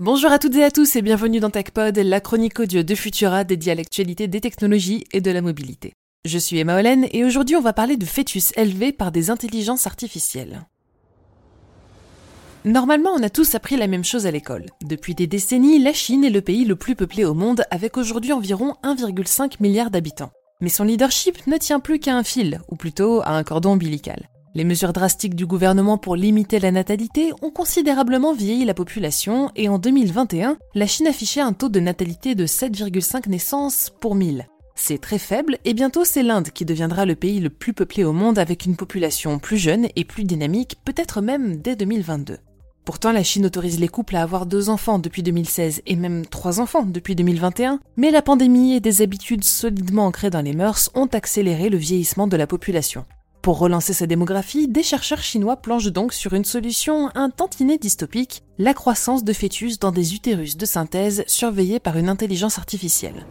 Bonjour à toutes et à tous et bienvenue dans TechPod, la chronique audio de Futura dédiée à des technologies et de la mobilité. Je suis Emma Hollen et aujourd'hui on va parler de fœtus élevés par des intelligences artificielles. Normalement, on a tous appris la même chose à l'école. Depuis des décennies, la Chine est le pays le plus peuplé au monde avec aujourd'hui environ 1,5 milliard d'habitants. Mais son leadership ne tient plus qu'à un fil, ou plutôt à un cordon ombilical. Les mesures drastiques du gouvernement pour limiter la natalité ont considérablement vieilli la population et en 2021, la Chine affichait un taux de natalité de 7,5 naissances pour 1000. C'est très faible et bientôt c'est l'Inde qui deviendra le pays le plus peuplé au monde avec une population plus jeune et plus dynamique, peut-être même dès 2022. Pourtant, la Chine autorise les couples à avoir deux enfants depuis 2016 et même trois enfants depuis 2021, mais la pandémie et des habitudes solidement ancrées dans les mœurs ont accéléré le vieillissement de la population. Pour relancer sa démographie, des chercheurs chinois planchent donc sur une solution un tantinet dystopique, la croissance de fœtus dans des utérus de synthèse surveillés par une intelligence artificielle.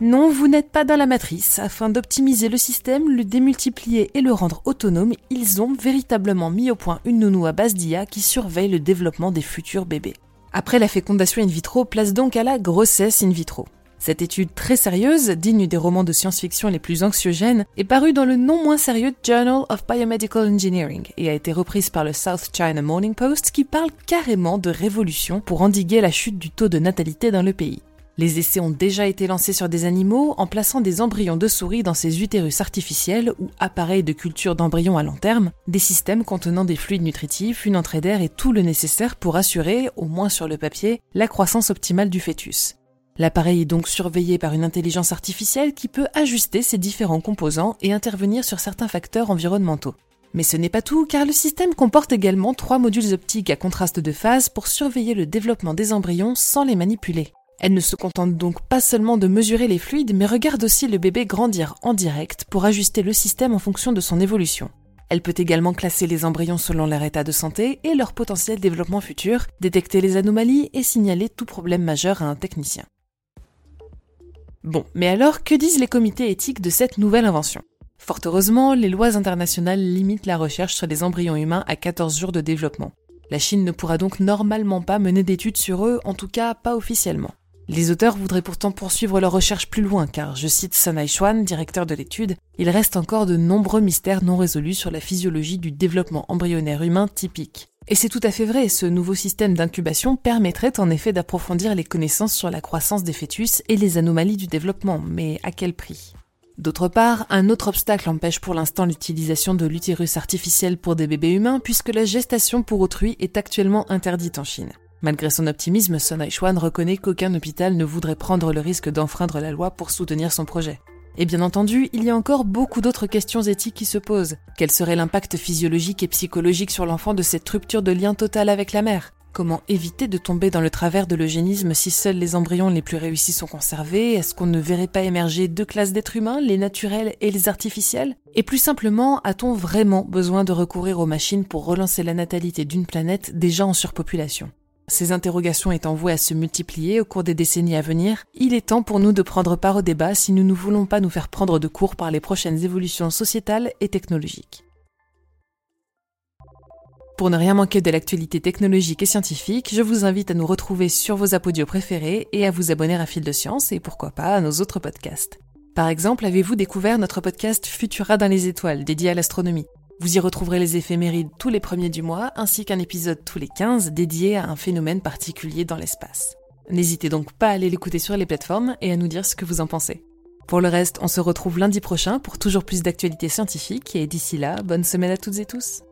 Non, vous n'êtes pas dans la matrice. Afin d'optimiser le système, le démultiplier et le rendre autonome, ils ont véritablement mis au point une nounou à base d'IA qui surveille le développement des futurs bébés. Après la fécondation in vitro, place donc à la grossesse in vitro. Cette étude très sérieuse, digne des romans de science-fiction les plus anxiogènes, est parue dans le non moins sérieux Journal of Biomedical Engineering et a été reprise par le South China Morning Post qui parle carrément de révolution pour endiguer la chute du taux de natalité dans le pays. Les essais ont déjà été lancés sur des animaux en plaçant des embryons de souris dans ces utérus artificiels ou appareils de culture d'embryons à long terme, des systèmes contenant des fluides nutritifs, une entrée d'air et tout le nécessaire pour assurer, au moins sur le papier, la croissance optimale du fœtus. L'appareil est donc surveillé par une intelligence artificielle qui peut ajuster ses différents composants et intervenir sur certains facteurs environnementaux. Mais ce n'est pas tout, car le système comporte également trois modules optiques à contraste de phase pour surveiller le développement des embryons sans les manipuler. Elle ne se contente donc pas seulement de mesurer les fluides, mais regarde aussi le bébé grandir en direct pour ajuster le système en fonction de son évolution. Elle peut également classer les embryons selon leur état de santé et leur potentiel développement futur, détecter les anomalies et signaler tout problème majeur à un technicien. Bon, mais alors que disent les comités éthiques de cette nouvelle invention? Fort heureusement, les lois internationales limitent la recherche sur les embryons humains à 14 jours de développement. La Chine ne pourra donc normalement pas mener d'études sur eux, en tout cas pas officiellement. Les auteurs voudraient pourtant poursuivre leur recherche plus loin, car, je cite Sun Xuan, directeur de l'étude, il reste encore de nombreux mystères non résolus sur la physiologie du développement embryonnaire humain typique. Et c'est tout à fait vrai, ce nouveau système d'incubation permettrait en effet d'approfondir les connaissances sur la croissance des fœtus et les anomalies du développement, mais à quel prix? D'autre part, un autre obstacle empêche pour l'instant l'utilisation de l'utérus artificiel pour des bébés humains puisque la gestation pour autrui est actuellement interdite en Chine. Malgré son optimisme, Sun Aishuan reconnaît qu'aucun hôpital ne voudrait prendre le risque d'enfreindre la loi pour soutenir son projet. Et bien entendu, il y a encore beaucoup d'autres questions éthiques qui se posent. Quel serait l'impact physiologique et psychologique sur l'enfant de cette rupture de lien total avec la mère? Comment éviter de tomber dans le travers de l'eugénisme si seuls les embryons les plus réussis sont conservés? Est-ce qu'on ne verrait pas émerger deux classes d'êtres humains, les naturels et les artificiels? Et plus simplement, a-t-on vraiment besoin de recourir aux machines pour relancer la natalité d'une planète déjà en surpopulation? Ces interrogations étant vouées à se multiplier au cours des décennies à venir, il est temps pour nous de prendre part au débat si nous ne voulons pas nous faire prendre de court par les prochaines évolutions sociétales et technologiques. Pour ne rien manquer de l'actualité technologique et scientifique, je vous invite à nous retrouver sur vos apodios préférés et à vous abonner à Fil de Science et pourquoi pas à nos autres podcasts. Par exemple, avez-vous découvert notre podcast Futura dans les étoiles dédié à l'astronomie? Vous y retrouverez les éphémérides tous les premiers du mois, ainsi qu'un épisode tous les 15 dédié à un phénomène particulier dans l'espace. N'hésitez donc pas à aller l'écouter sur les plateformes et à nous dire ce que vous en pensez. Pour le reste, on se retrouve lundi prochain pour toujours plus d'actualités scientifiques et d'ici là, bonne semaine à toutes et tous.